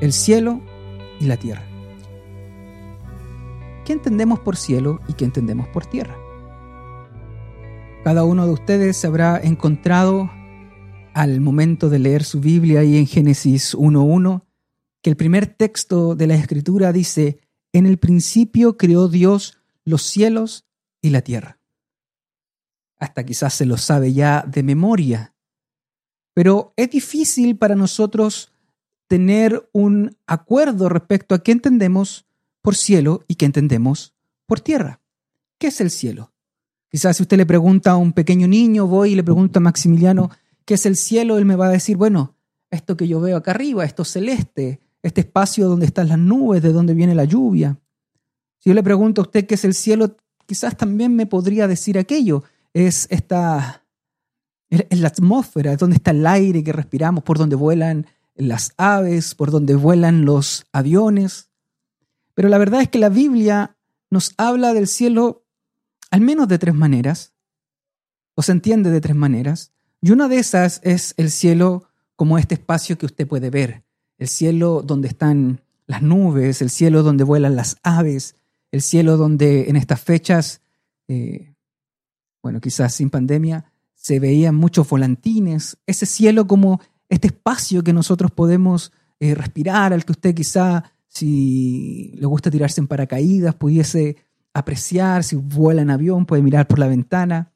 el cielo y la tierra. ¿Qué entendemos por cielo y qué entendemos por tierra? Cada uno de ustedes se habrá encontrado al momento de leer su Biblia y en Génesis 1.1 que el primer texto de la escritura dice, en el principio creó Dios los cielos y la tierra. Hasta quizás se lo sabe ya de memoria, pero es difícil para nosotros tener un acuerdo respecto a qué entendemos por cielo y qué entendemos por tierra. ¿Qué es el cielo? Quizás si usted le pregunta a un pequeño niño, voy y le pregunto a Maximiliano, ¿qué es el cielo? Él me va a decir, bueno, esto que yo veo acá arriba, esto celeste, este espacio donde están las nubes, de donde viene la lluvia. Si yo le pregunto a usted qué es el cielo, quizás también me podría decir aquello. Es esta, es la atmósfera, es donde está el aire que respiramos, por donde vuelan las aves, por donde vuelan los aviones. Pero la verdad es que la Biblia nos habla del cielo al menos de tres maneras, o se entiende de tres maneras, y una de esas es el cielo como este espacio que usted puede ver, el cielo donde están las nubes, el cielo donde vuelan las aves, el cielo donde en estas fechas, eh, bueno, quizás sin pandemia, se veían muchos volantines, ese cielo como este espacio que nosotros podemos eh, respirar, al que usted quizá, si le gusta tirarse en paracaídas, pudiese apreciar, si vuela en avión, puede mirar por la ventana.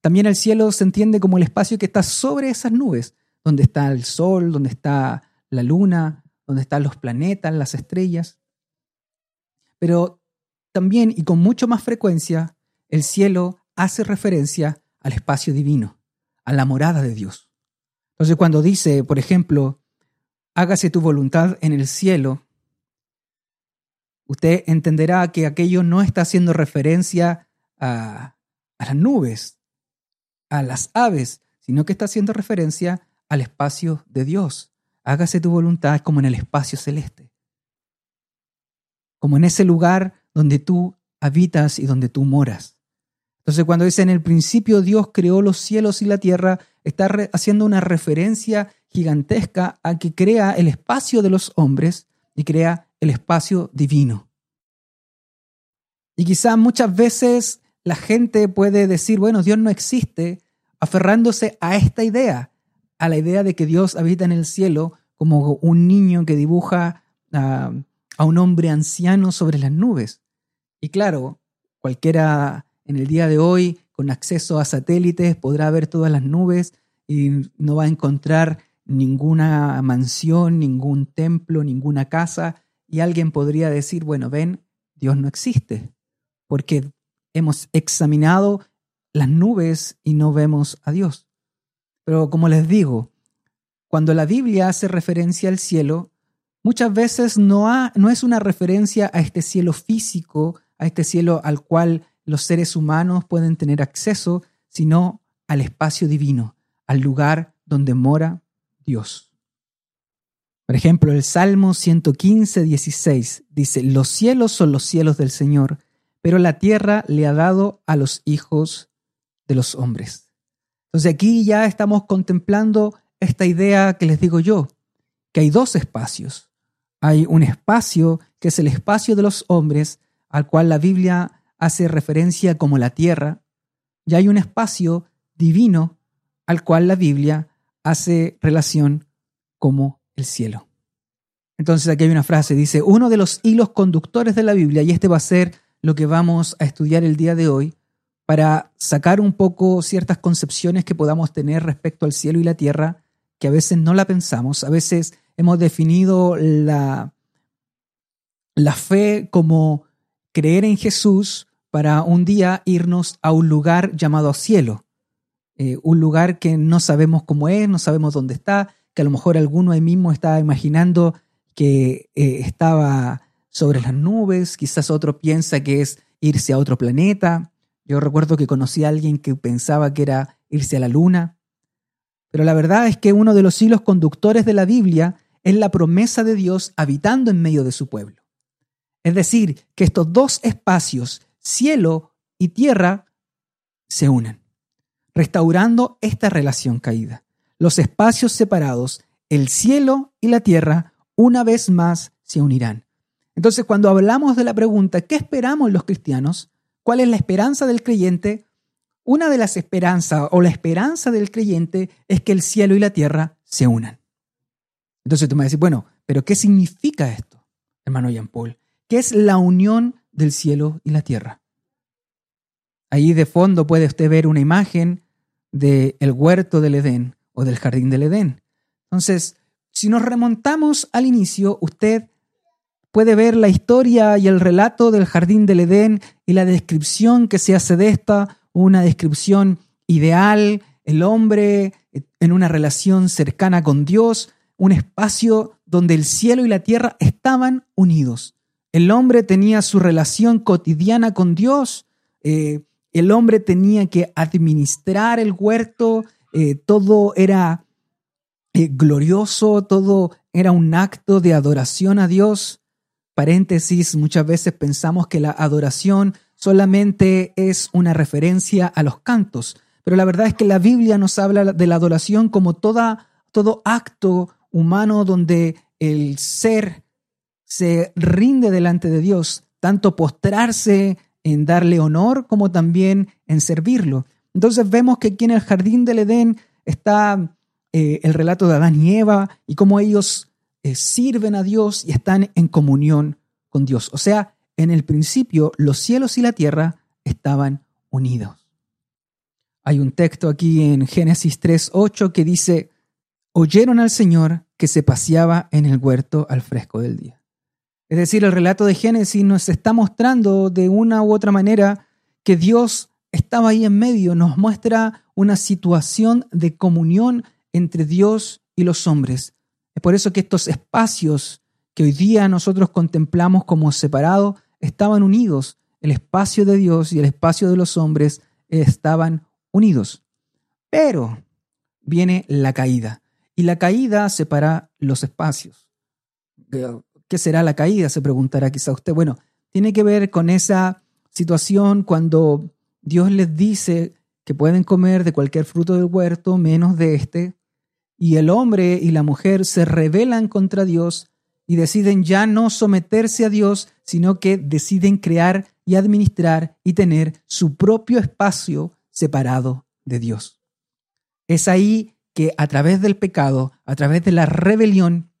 También el cielo se entiende como el espacio que está sobre esas nubes, donde está el sol, donde está la luna, donde están los planetas, las estrellas. Pero también y con mucho más frecuencia, el cielo hace referencia al espacio divino, a la morada de Dios. Entonces cuando dice, por ejemplo, hágase tu voluntad en el cielo, usted entenderá que aquello no está haciendo referencia a, las nubes, a las aves, sino que está haciendo referencia al espacio de Dios. Hágase tu voluntad como en el espacio celeste, como en ese lugar donde tú habitas y donde tú moras. Entonces cuando dice en el principio Dios creó los cielos y la tierra, está haciendo una referencia gigantesca a que crea el espacio de los hombres y crea el espacio divino. Y quizá muchas veces la gente puede decir, bueno, Dios no existe, aferrándose a esta idea, a la idea de que Dios habita en el cielo como un niño que dibuja a, a un hombre anciano sobre las nubes. Y claro, cualquiera en el día de hoy, con acceso a satélites, podrá ver todas las nubes y no va a encontrar ninguna mansión, ningún templo, ninguna casa. Y alguien podría decir, bueno, ven, Dios no existe, porque hemos examinado las nubes y no vemos a Dios. Pero como les digo, cuando la Biblia hace referencia al cielo, muchas veces no, es una referencia a este cielo físico, a este cielo al cual los seres humanos pueden tener acceso, sino al espacio divino, al lugar donde mora Dios. Por ejemplo, el Salmo 115, 16 dice, los cielos son los cielos del Señor, pero la tierra le ha dado a los hijos de los hombres. Entonces aquí ya estamos contemplando esta idea que les digo yo, que hay dos espacios. Hay un espacio que es el espacio de los hombres, al cual la Biblia hace referencia como la tierra, y hay un espacio divino al cual la Biblia hace relación como el cielo. Entonces aquí hay una frase, dice, uno de los hilos conductores de la Biblia, y este va a ser lo que vamos a estudiar el día de hoy, para sacar un poco ciertas concepciones que podamos tener respecto al cielo y la tierra, que a veces no la pensamos, a veces hemos definido la, la fe como creer en Jesús para un día irnos a un lugar llamado cielo, eh, un lugar que no sabemos cómo es, no sabemos dónde está, que a lo mejor alguno ahí mismo estaba imaginando que eh, estaba sobre las nubes, quizás otro piensa que es irse a otro planeta. Yo recuerdo que conocí a alguien que pensaba que era irse a la luna. Pero la verdad es que uno de los hilos conductores de la Biblia es la promesa de Dios habitando en medio de su pueblo. Es decir, que estos dos espacios cielo y tierra se unen, restaurando esta relación caída. Los espacios separados, el cielo y la tierra, una vez más se unirán. Entonces, cuando hablamos de la pregunta, ¿qué esperamos los cristianos? ¿Cuál es la esperanza del creyente? Una de las esperanzas o la esperanza del creyente es que el cielo y la tierra se unan. Entonces tú me vas a decir, bueno, pero ¿qué significa esto, hermano Jean Paul? ¿Qué es la unión del cielo y la tierra? Ahí de fondo puede usted ver una imagen del huerto del Edén o del jardín del Edén. Entonces, si nos remontamos al inicio, usted puede ver la historia y el relato del jardín del Edén y la descripción que se hace de esta, una descripción ideal, el hombre en una relación cercana con Dios, un espacio donde el cielo y la tierra estaban unidos. El hombre tenía su relación cotidiana con Dios, eh, el hombre tenía que administrar el huerto, eh, todo era eh, glorioso, todo era un acto de adoración a Dios. Paréntesis, muchas veces pensamos que la adoración solamente es una referencia a los cantos, pero la verdad es que la Biblia nos habla de la adoración como toda, todo acto humano donde el ser se rinde delante de Dios, tanto postrarse en darle honor como también en servirlo. Entonces vemos que aquí en el jardín del Edén está eh, el relato de Adán y Eva y cómo ellos eh, sirven a Dios y están en comunión con Dios. O sea, en el principio los cielos y la tierra estaban unidos. Hay un texto aquí en Génesis 3.8 que dice, oyeron al Señor que se paseaba en el huerto al fresco del día. Es decir, el relato de Génesis nos está mostrando de una u otra manera que Dios estaba ahí en medio, nos muestra una situación de comunión entre Dios y los hombres. Es por eso que estos espacios que hoy día nosotros contemplamos como separados estaban unidos. El espacio de Dios y el espacio de los hombres estaban unidos. Pero viene la caída y la caída separa los espacios. ¿Qué será la caída? Se preguntará quizá usted. Bueno, tiene que ver con esa situación cuando Dios les dice que pueden comer de cualquier fruto del huerto menos de este, y el hombre y la mujer se rebelan contra Dios y deciden ya no someterse a Dios, sino que deciden crear y administrar y tener su propio espacio separado de Dios. Es ahí que a través del pecado, a través de la rebelión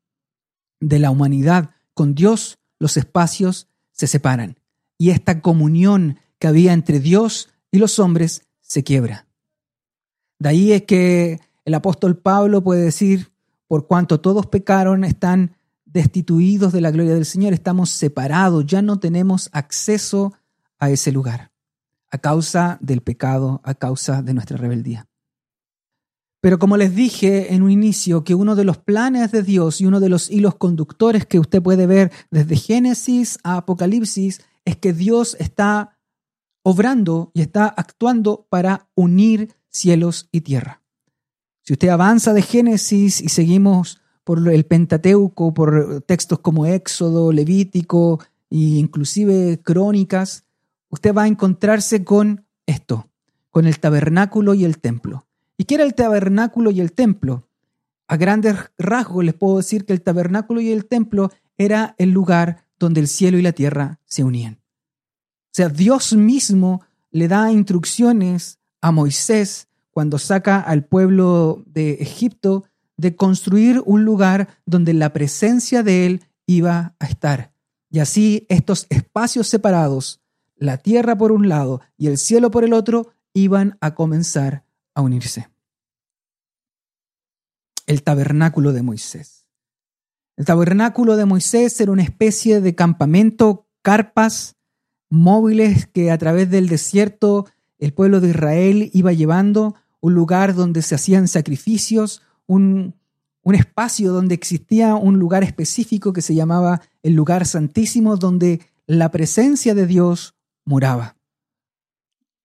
de la humanidad con Dios, los espacios se separan y esta comunión que había entre Dios y los hombres se quiebra. De ahí es que el apóstol Pablo puede decir, por cuanto todos pecaron, están destituidos de la gloria del Señor, estamos separados, ya no tenemos acceso a ese lugar, a causa del pecado, a causa de nuestra rebeldía. Pero como les dije en un inicio, que uno de los planes de Dios y uno de los hilos conductores que usted puede ver desde Génesis a Apocalipsis es que Dios está obrando y está actuando para unir cielos y tierra. Si usted avanza de Génesis y seguimos por el Pentateuco, por textos como Éxodo, Levítico e inclusive Crónicas, usted va a encontrarse con esto, con el tabernáculo y el templo. ¿Y qué era el tabernáculo y el templo? A grandes rasgos les puedo decir que el tabernáculo y el templo era el lugar donde el cielo y la tierra se unían. O sea, Dios mismo le da instrucciones a Moisés cuando saca al pueblo de Egipto de construir un lugar donde la presencia de él iba a estar. Y así estos espacios separados, la tierra por un lado y el cielo por el otro, iban a comenzar a unirse el tabernáculo de Moisés. El tabernáculo de Moisés era una especie de campamento, carpas móviles que a través del desierto el pueblo de Israel iba llevando, un lugar donde se hacían sacrificios, un, un espacio donde existía un lugar específico que se llamaba el lugar santísimo, donde la presencia de Dios moraba.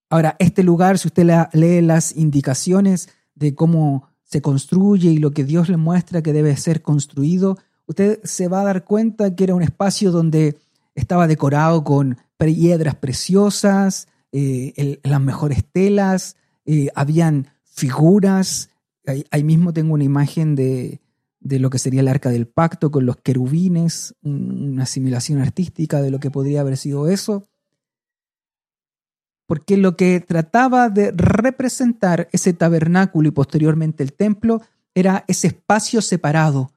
Ahora, este lugar, si usted lee las indicaciones de cómo se construye y lo que Dios le muestra que debe ser construido, usted se va a dar cuenta que era un espacio donde estaba decorado con piedras preciosas, eh, las mejores telas, eh, habían figuras. Ahí, mismo tengo una imagen de, de lo que sería el arca del pacto con los querubines, una asimilación artística de lo que podría haber sido eso. Porque lo que trataba de representar ese tabernáculo y posteriormente el templo era ese espacio separado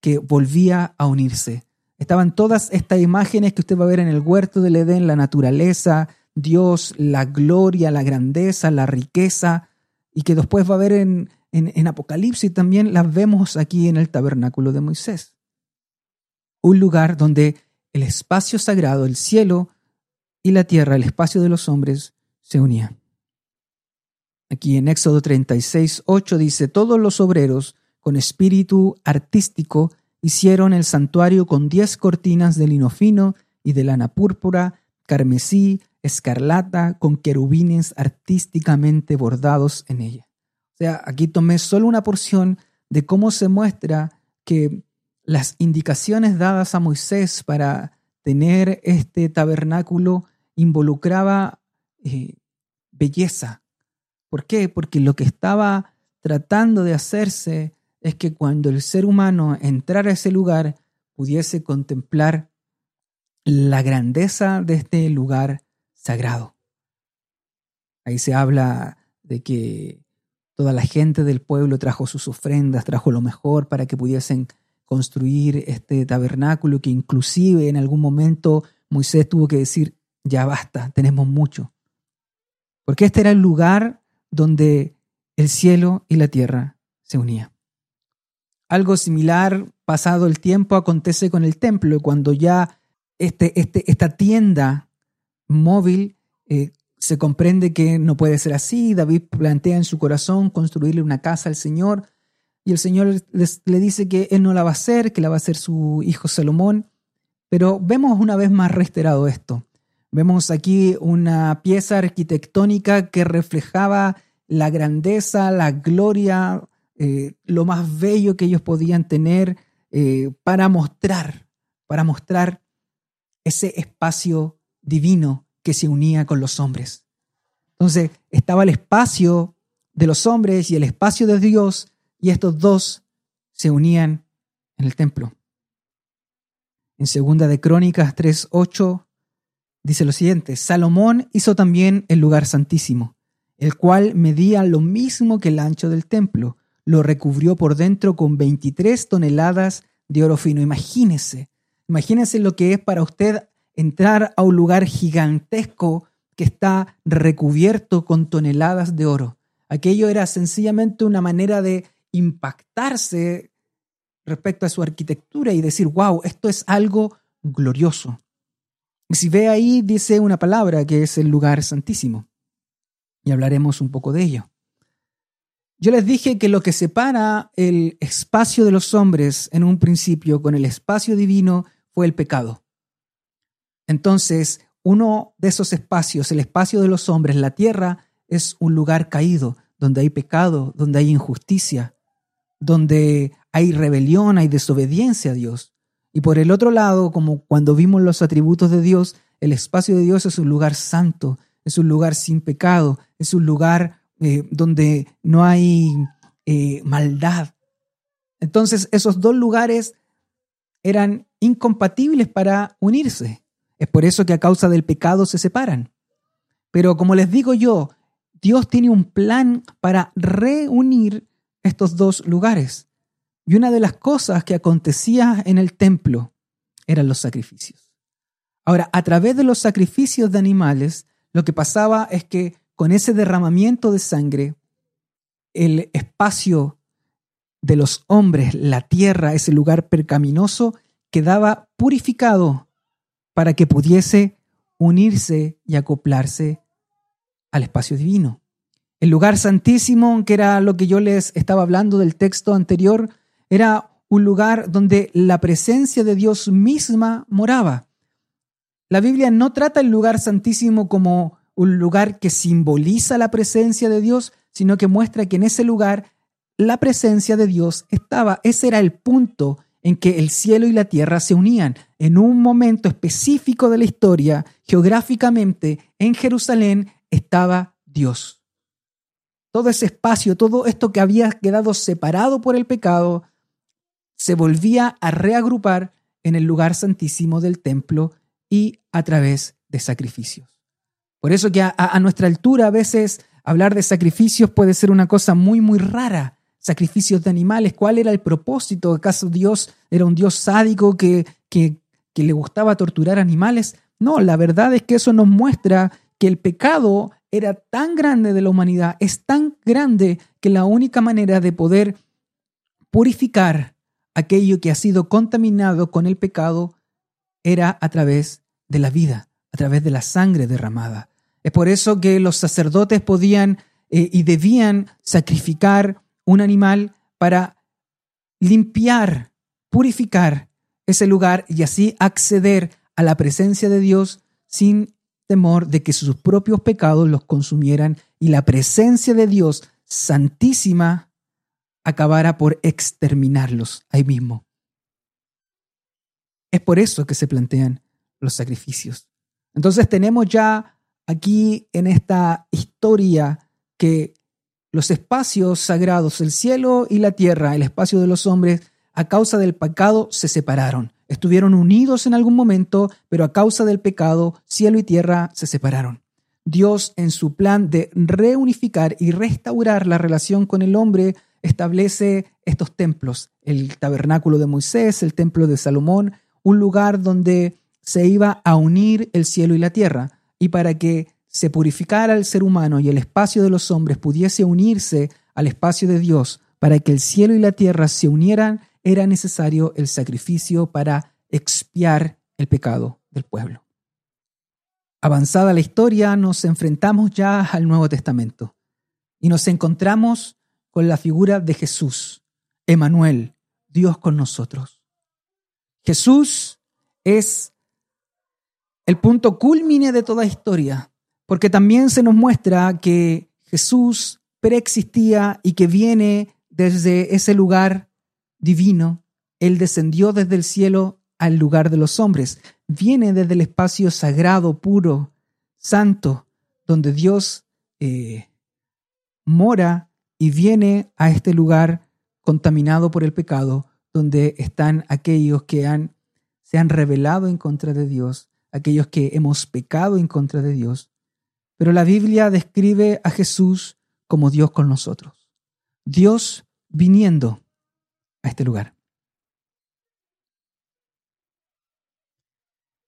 que volvía a unirse. Estaban todas estas imágenes que usted va a ver en el huerto del Edén, la naturaleza, Dios, la gloria, la grandeza, la riqueza, y que después va a ver en, en, Apocalipsis también las vemos aquí en el tabernáculo de Moisés. Un lugar donde el espacio sagrado, el cielo y la tierra, el espacio de los hombres, se unían. Aquí en Éxodo 36, 8 dice, todos los obreros con espíritu artístico hicieron el santuario con diez cortinas de lino fino y de lana púrpura, carmesí, escarlata, con querubines artísticamente bordados en ella. O sea, aquí tomé solo una porción de cómo se muestra que las indicaciones dadas a Moisés para tener este tabernáculo involucraba eh, belleza. ¿Por qué? Porque lo que estaba tratando de hacerse es que cuando el ser humano entrara a ese lugar pudiese contemplar la grandeza de este lugar sagrado. Ahí se habla de que Toda la gente del pueblo trajo sus ofrendas, trajo lo mejor para que pudiesen construir este tabernáculo que inclusive en algún momento Moisés tuvo que decir, ya basta, tenemos mucho. Porque este era el lugar donde el cielo y la tierra se unían. Algo similar, pasado el tiempo, acontece con el templo, cuando ya este, este, esta tienda móvil eh, se comprende que no puede ser así. David plantea en su corazón construirle una casa al Señor y el Señor le dice que él no la va a hacer, que la va a hacer su hijo Salomón. Pero vemos una vez más reiterado esto. Vemos aquí una pieza arquitectónica que reflejaba la grandeza, la gloria, eh, lo más bello que ellos podían tener eh, para mostrar, para mostrar ese espacio divino que se unía con los hombres. Entonces estaba el espacio de los hombres y el espacio de Dios y estos dos se unían en el templo. En segunda de Crónicas 3:8 dice lo siguiente: Salomón hizo también el lugar santísimo, el cual medía lo mismo que el ancho del templo, lo recubrió por dentro con 23 toneladas de oro fino. Imagínese, imagínese lo que es para usted entrar a un lugar gigantesco que está recubierto con toneladas de oro. Aquello era sencillamente una manera de impactarse respecto a su arquitectura y decir, wow, esto es algo glorioso. Si ve ahí, dice una palabra que es el lugar santísimo. Y hablaremos un poco de ello. Yo les dije que lo que separa el espacio de los hombres en un principio con el espacio divino fue el pecado. Entonces, uno de esos espacios, el espacio de los hombres, la tierra, es un lugar caído, donde hay pecado, donde hay injusticia, donde hay rebelión, hay desobediencia a Dios. Y por el otro lado, como cuando vimos los atributos de Dios, el espacio de Dios es un lugar santo, es un lugar sin pecado, es un lugar eh, donde no hay eh, maldad. Entonces esos dos lugares eran incompatibles para unirse. Es por eso que a causa del pecado se separan. Pero como les digo yo, Dios tiene un plan para reunir estos dos lugares. Y una de las cosas que acontecía en el templo eran los sacrificios. Ahora, a través de los sacrificios de animales, lo que pasaba es que con ese derramamiento de sangre, el espacio de los hombres, la tierra, ese lugar percaminoso, quedaba purificado para que pudiese unirse y acoplarse al espacio divino. El lugar santísimo, que era lo que yo les estaba hablando del texto anterior, era un lugar donde la presencia de Dios misma moraba. La Biblia no trata el lugar santísimo como un lugar que simboliza la presencia de Dios, sino que muestra que en ese lugar la presencia de Dios estaba. Ese era el punto en que el cielo y la tierra se unían. En un momento específico de la historia, geográficamente, en Jerusalén estaba Dios. Todo ese espacio, todo esto que había quedado separado por el pecado, se volvía a reagrupar en el lugar santísimo del templo y a través de sacrificios. Por eso que a, nuestra altura a veces hablar de sacrificios puede ser una cosa muy, muy rara. Sacrificios de animales, ¿cuál era el propósito? ¿Acaso Dios era un Dios sádico que, que, que le gustaba torturar animales? No, la verdad es que eso nos muestra que el pecado era tan grande de la humanidad, es tan grande que la única manera de poder purificar aquello que ha sido contaminado con el pecado era a través de la vida, a través de la sangre derramada. Es por eso que los sacerdotes podían eh, y debían sacrificar un animal para limpiar, purificar ese lugar y así acceder a la presencia de Dios sin temor de que sus propios pecados los consumieran y la presencia de Dios santísima acabara por exterminarlos ahí mismo. Es por eso que se plantean los sacrificios. Entonces tenemos ya aquí en esta historia que los espacios sagrados, el cielo y la tierra, el espacio de los hombres, a causa del pecado se separaron. Estuvieron unidos en algún momento, pero a causa del pecado, cielo y tierra se separaron. Dios, en su plan de reunificar y restaurar la relación con el hombre, establece estos templos, el tabernáculo de Moisés, el templo de Salomón, un lugar donde se iba a unir el cielo y la tierra, y para que se purificara el ser humano y el espacio de los hombres pudiese unirse al espacio de Dios, para que el cielo y la tierra se unieran, era necesario el sacrificio para expiar el pecado del pueblo. Avanzada la historia, nos enfrentamos ya al Nuevo Testamento y nos encontramos con la figura de Jesús, Emanuel, Dios con nosotros. Jesús es el punto culmine de toda historia, porque también se nos muestra que Jesús preexistía y que viene desde ese lugar divino, Él descendió desde el cielo al lugar de los hombres. Viene desde el espacio sagrado, puro, santo, donde Dios eh, mora y viene a este lugar contaminado por el pecado, donde están aquellos que han, se han rebelado en contra de Dios, aquellos que hemos pecado en contra de Dios. Pero la Biblia describe a Jesús como Dios con nosotros. Dios viniendo a este lugar.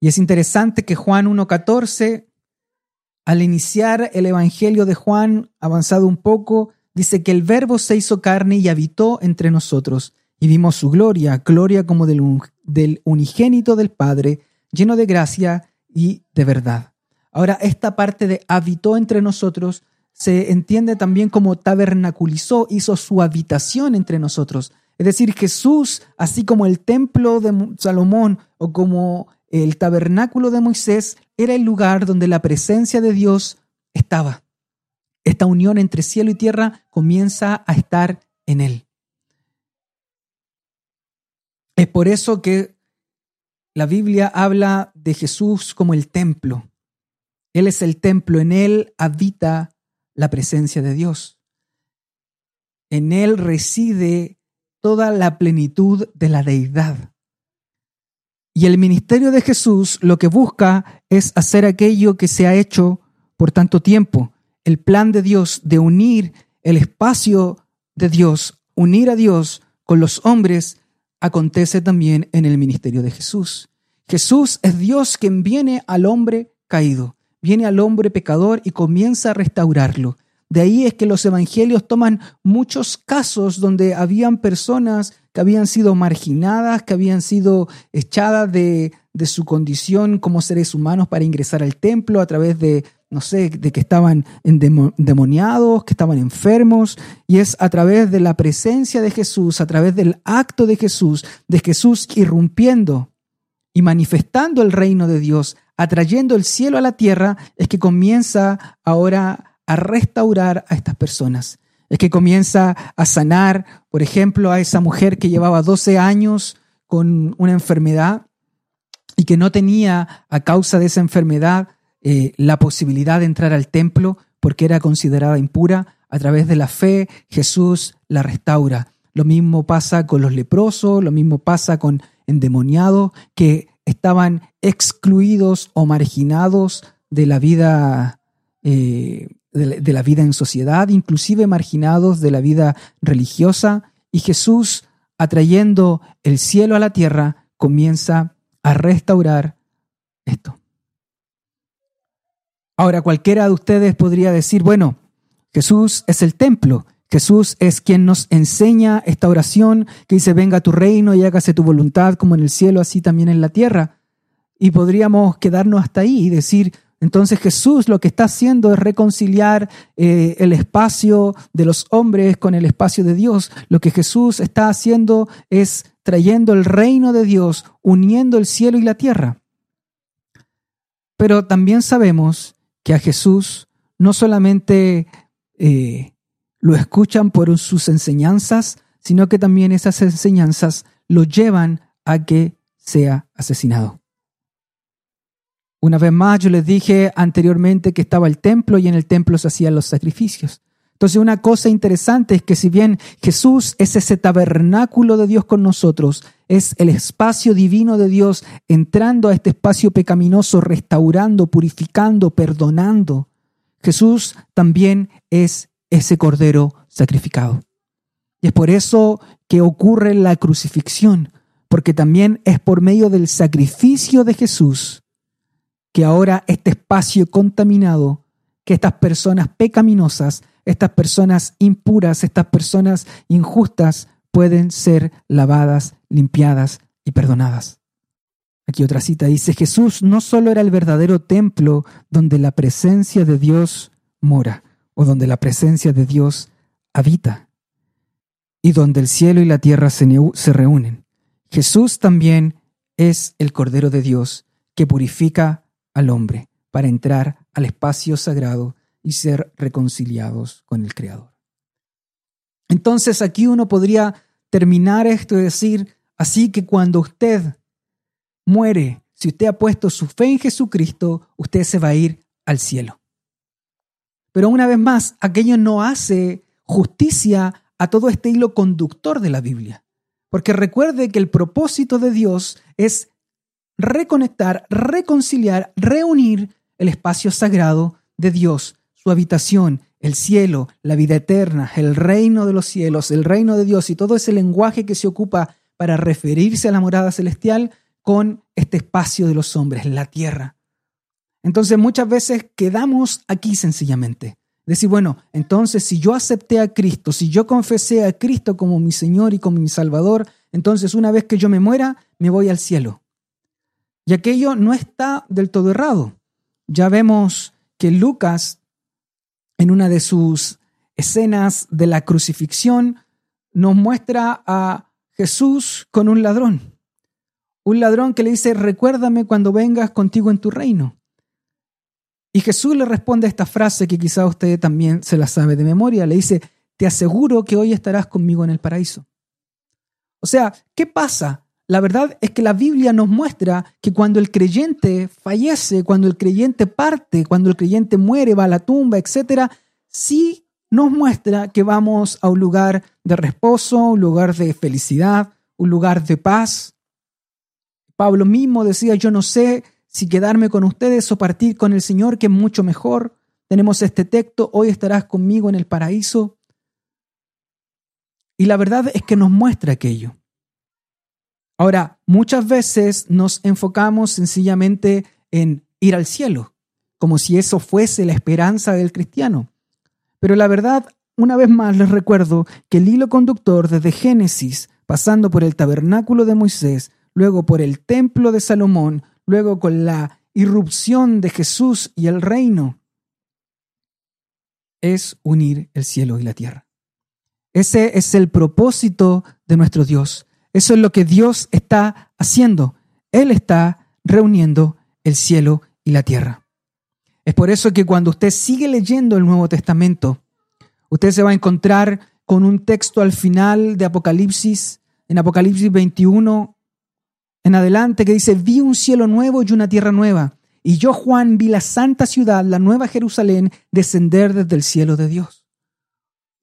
Y es interesante que Juan 1.14, al iniciar el Evangelio de Juan, avanzado un poco, dice que el Verbo se hizo carne y habitó entre nosotros, y vimos su gloria, gloria como del, unigénito del Padre, lleno de gracia y de verdad. Ahora, esta parte de habitó entre nosotros se entiende también como tabernaculizó, hizo su habitación entre nosotros. Es decir, Jesús, así como el templo de Salomón o como el tabernáculo de Moisés, era el lugar donde la presencia de Dios estaba. Esta unión entre cielo y tierra comienza a estar en él. Es por eso que la Biblia habla de Jesús como el templo. Él es el templo, en él habita la presencia de Dios. En él reside toda la plenitud de la deidad. Y el ministerio de Jesús lo que busca es hacer aquello que se ha hecho por tanto tiempo, el plan de Dios de unir el espacio de Dios, unir a Dios con los hombres, acontece también en el ministerio de Jesús. Jesús es Dios quien viene al hombre caído, viene al hombre pecador y comienza a restaurarlo. De ahí es que los evangelios toman muchos casos donde habían personas que habían sido marginadas, que habían sido echadas de, su condición como seres humanos para ingresar al templo a través de, no sé, de que estaban endemoniados, que estaban enfermos. Y es a través de la presencia de Jesús, a través del acto de Jesús, de Jesús irrumpiendo y manifestando el reino de Dios, atrayendo el cielo a la tierra, es que comienza ahora a restaurar a estas personas. Es que comienza a sanar, por ejemplo, a esa mujer que llevaba 12 años con una enfermedad y que no tenía a causa de esa enfermedad eh, la posibilidad de entrar al templo porque era considerada impura. A través de la fe, Jesús la restaura. lo mismo pasa con los leprosos, lo mismo pasa con endemoniados que estaban excluidos o marginados de la vida, eh, de la vida en sociedad, inclusive marginados de la vida religiosa. Y Jesús, atrayendo el cielo a la tierra, comienza a restaurar esto. Ahora, cualquiera de ustedes podría decir, bueno, Jesús es el templo, Jesús es quien nos enseña esta oración que dice, venga tu reino y hágase tu voluntad como en el cielo, así también en la tierra. Y podríamos quedarnos hasta ahí y decir, entonces Jesús lo que está haciendo es reconciliar eh, el espacio de los hombres con el espacio de Dios. Lo que Jesús está haciendo es trayendo el reino de Dios, uniendo el cielo y la tierra. Pero también sabemos que a Jesús no solamente eh, lo escuchan por sus enseñanzas, sino que también esas enseñanzas lo llevan a que sea asesinado. Una vez más, yo les dije anteriormente que estaba el templo y en el templo se hacían los sacrificios. Entonces, una cosa interesante es que si bien Jesús es ese tabernáculo de Dios con nosotros, es el espacio divino de Dios entrando a este espacio pecaminoso, restaurando, purificando, perdonando, Jesús también es ese cordero sacrificado. Y es por eso que ocurre la crucifixión, porque también es por medio del sacrificio de Jesús que ahora este espacio contaminado, que estas personas pecaminosas, estas personas impuras, estas personas injustas pueden ser lavadas, limpiadas y perdonadas. Aquí otra cita dice, Jesús no solo era el verdadero templo donde la presencia de Dios mora, o donde la presencia de Dios habita, y donde el cielo y la tierra se, se reúnen. Jesús también es el Cordero de Dios que purifica al hombre para entrar al espacio sagrado y ser reconciliados con el Creador. Entonces aquí uno podría terminar esto y decir, así que cuando usted muere, si usted ha puesto su fe en Jesucristo, usted se va a ir al cielo. Pero una vez más, aquello no hace justicia a todo este hilo conductor de la Biblia. Porque recuerde que el propósito de Dios es reconectar, reconciliar, reunir el espacio sagrado de Dios, su habitación, el cielo, la vida eterna, el reino de los cielos, el reino de Dios y todo ese lenguaje que se ocupa para referirse a la morada celestial con este espacio de los hombres, la tierra. Entonces muchas veces quedamos aquí sencillamente. Decir, bueno, entonces si yo acepté a Cristo, si yo confesé a Cristo como mi Señor y como mi Salvador, entonces una vez que yo me muera, me voy al cielo. Y aquello no está del todo errado. Ya vemos que Lucas, en una de sus escenas de la crucifixión, nos muestra a Jesús con un ladrón. Un ladrón que le dice, recuérdame cuando vengas contigo en tu reino. Y Jesús le responde esta frase que quizá usted también se la sabe de memoria. Le dice, te aseguro que hoy estarás conmigo en el paraíso. O sea, ¿qué pasa? La verdad es que la Biblia nos muestra que cuando el creyente fallece, cuando el creyente parte, cuando el creyente muere, va a la tumba, etc., sí nos muestra que vamos a un lugar de reposo, un lugar de felicidad, un lugar de paz, Pablo mismo decía, yo no sé si quedarme con ustedes o partir con el Señor, que es mucho mejor. Tenemos este texto, hoy estarás conmigo en el paraíso. Y la verdad es que nos muestra aquello. Ahora, muchas veces nos enfocamos sencillamente en ir al cielo, como si eso fuese la esperanza del cristiano. Pero la verdad, una vez más les recuerdo que el hilo conductor desde Génesis, pasando por el tabernáculo de Moisés, luego por el templo de Salomón, luego con la irrupción de Jesús y el reino, es unir el cielo y la tierra. Ese es el propósito de nuestro Dios. Eso es lo que Dios está haciendo. Él está reuniendo el cielo y la tierra. Es por eso que cuando usted sigue leyendo el Nuevo Testamento, usted se va a encontrar con un texto al final de Apocalipsis, en Apocalipsis 21, en adelante que dice, vi un cielo nuevo y una tierra nueva. Y yo, Juan, vi la santa ciudad, la nueva Jerusalén, descender desde el cielo de Dios.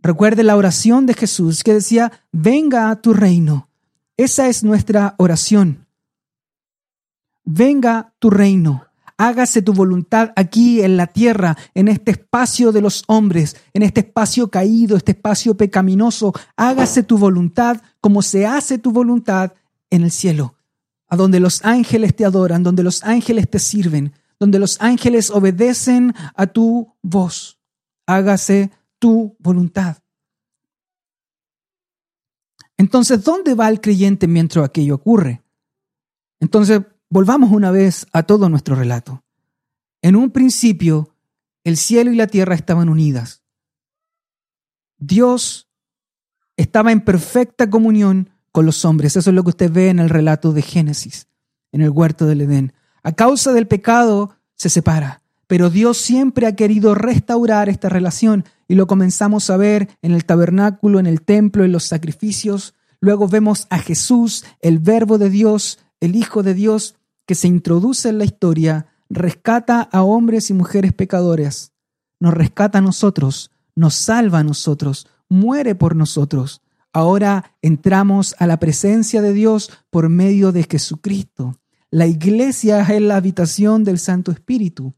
Recuerde la oración de Jesús que decía, venga a tu reino. Esa es nuestra oración. Venga tu reino. Hágase tu voluntad aquí en la tierra, en este espacio de los hombres, en este espacio caído, este espacio pecaminoso. Hágase tu voluntad como se hace tu voluntad en el cielo, a donde los ángeles te adoran, donde los ángeles te sirven, donde los ángeles obedecen a tu voz. Hágase tu voluntad. Entonces, ¿dónde va el creyente mientras aquello ocurre? Entonces, volvamos una vez a todo nuestro relato. En un principio, el cielo y la tierra estaban unidas. Dios estaba en perfecta comunión con los hombres. Eso es lo que usted ve en el relato de Génesis, en el huerto del Edén. A causa del pecado se separa, pero Dios siempre ha querido restaurar esta relación y lo comenzamos a ver en el tabernáculo, en el templo, en los sacrificios. Luego vemos a Jesús, el verbo de Dios, el Hijo de Dios, que se introduce en la historia, rescata a hombres y mujeres pecadores, nos rescata a nosotros, nos salva a nosotros, muere por nosotros Ahora entramos a la presencia de Dios por medio de Jesucristo. La iglesia es la habitación del Santo Espíritu.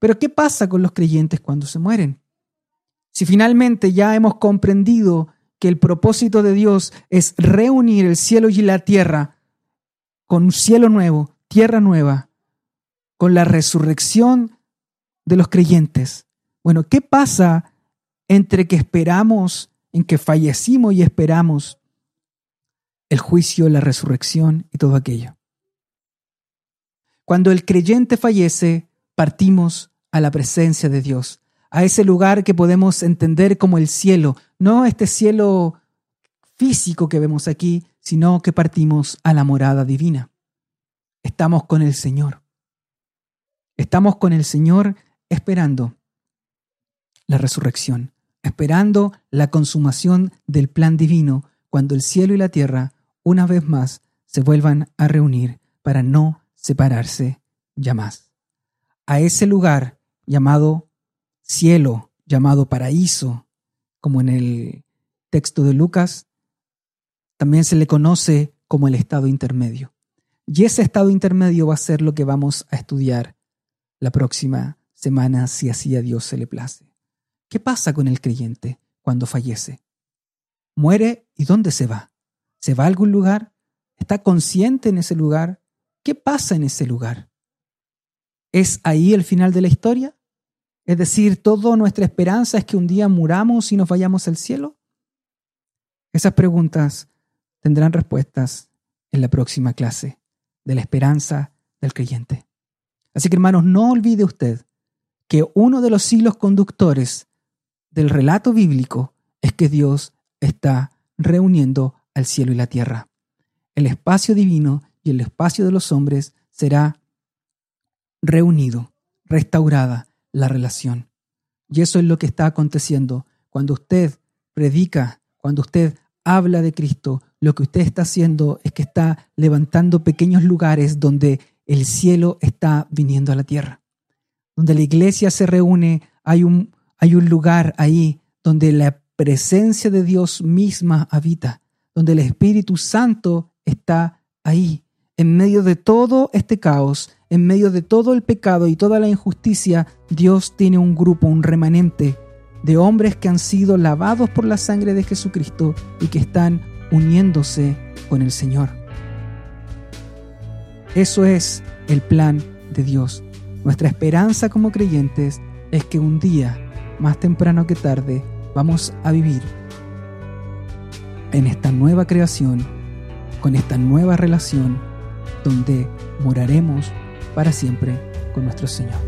Pero ¿qué pasa con los creyentes cuando se mueren? Si finalmente ya hemos comprendido que el propósito de Dios es reunir el cielo y la tierra con un cielo nuevo, tierra nueva, con la resurrección de los creyentes. Bueno, ¿qué pasa entre que esperamos en que fallecimos y esperamos el juicio, la resurrección y todo aquello. Cuando el creyente fallece, partimos a la presencia de Dios, a ese lugar que podemos entender como el cielo, no este cielo físico que vemos aquí, sino que partimos a la morada divina. Estamos con el Señor. Estamos con el Señor esperando la resurrección esperando la consumación del plan divino cuando el cielo y la tierra una vez más se vuelvan a reunir para no separarse ya más. A ese lugar llamado cielo, llamado paraíso, como en el texto de Lucas, también se le conoce como el estado intermedio. Y ese estado intermedio va a ser lo que vamos a estudiar la próxima semana, si así a Dios se le place. ¿Qué pasa con el creyente cuando fallece? ¿Muere y dónde se va? ¿Se va a algún lugar? ¿Está consciente en ese lugar? ¿Qué pasa en ese lugar? ¿Es ahí el final de la historia? Es decir, ¿toda nuestra esperanza es que un día muramos y nos vayamos al cielo? Esas preguntas tendrán respuestas en la próxima clase de la esperanza del creyente. Así que hermanos, no olvide usted que uno de los hilos conductores del relato bíblico es que Dios está reuniendo al cielo y la tierra. El espacio divino y el espacio de los hombres será reunido, restaurada la relación. Y eso es lo que está aconteciendo. Cuando usted predica, cuando usted habla de Cristo, lo que usted está haciendo es que está levantando pequeños lugares donde el cielo está viniendo a la tierra. Donde la iglesia se reúne, hay un, hay un lugar ahí donde la presencia de Dios misma habita, donde el Espíritu Santo está ahí. En medio de todo este caos, en medio de todo el pecado y toda la injusticia, Dios tiene un grupo, un remanente de hombres que han sido lavados por la sangre de Jesucristo y que están uniéndose con el Señor. Eso es el plan de Dios. Nuestra esperanza como creyentes es que un día más temprano que tarde, vamos a vivir en esta nueva creación, con esta nueva relación, donde moraremos para siempre con nuestro Señor.